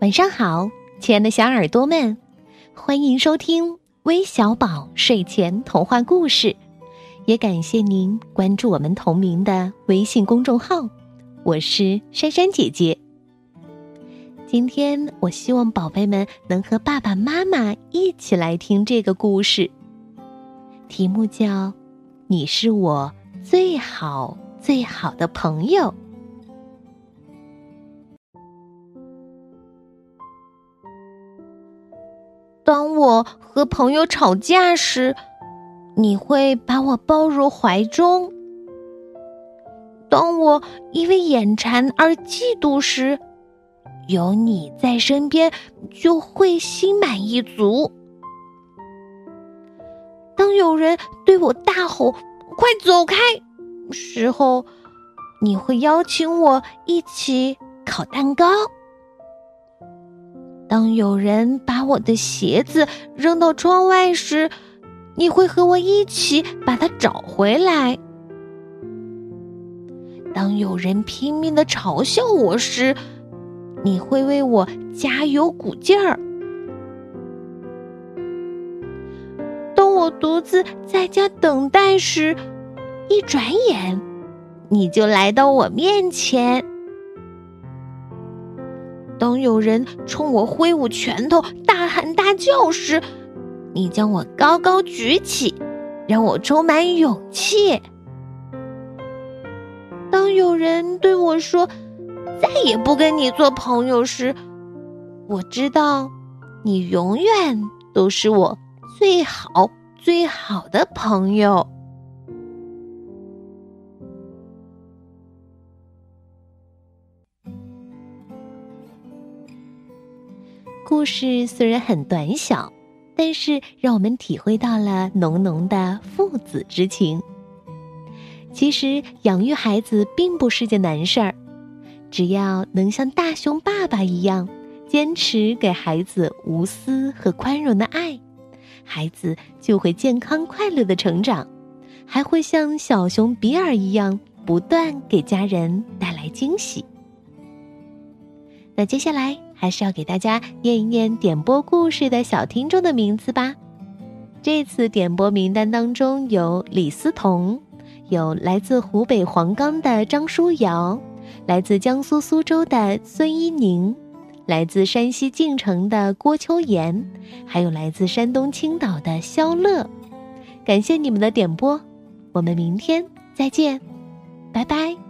晚上好，亲爱的小耳朵们，欢迎收听微小宝睡前童话故事，也感谢您关注我们同名的微信公众号。我是珊珊姐姐。今天我希望宝贝们能和爸爸妈妈一起来听这个故事，题目叫《你是我最好最好的朋友》。当我和朋友吵架时，你会把我抱入怀中；当我因为眼馋而嫉妒时，有你在身边就会心满意足；当有人对我大吼“快走开”时候，你会邀请我一起烤蛋糕。当有人把我的鞋子扔到窗外时，你会和我一起把它找回来。当有人拼命的嘲笑我时，你会为我加油鼓劲儿。当我独自在家等待时，一转眼，你就来到我面前。当有人冲我挥舞拳头、大喊大叫时，你将我高高举起，让我充满勇气。当有人对我说“再也不跟你做朋友”时，我知道你永远都是我最好最好的朋友。故事虽然很短小，但是让我们体会到了浓浓的父子之情。其实养育孩子并不是件难事儿，只要能像大熊爸爸一样，坚持给孩子无私和宽容的爱，孩子就会健康快乐的成长，还会像小熊比尔一样，不断给家人带来惊喜。那接下来还是要给大家念一念点播故事的小听众的名字吧。这次点播名单当中有李思彤，有来自湖北黄冈的张书瑶，来自江苏苏州的孙一宁，来自山西晋城的郭秋妍，还有来自山东青岛的肖乐。感谢你们的点播，我们明天再见，拜拜。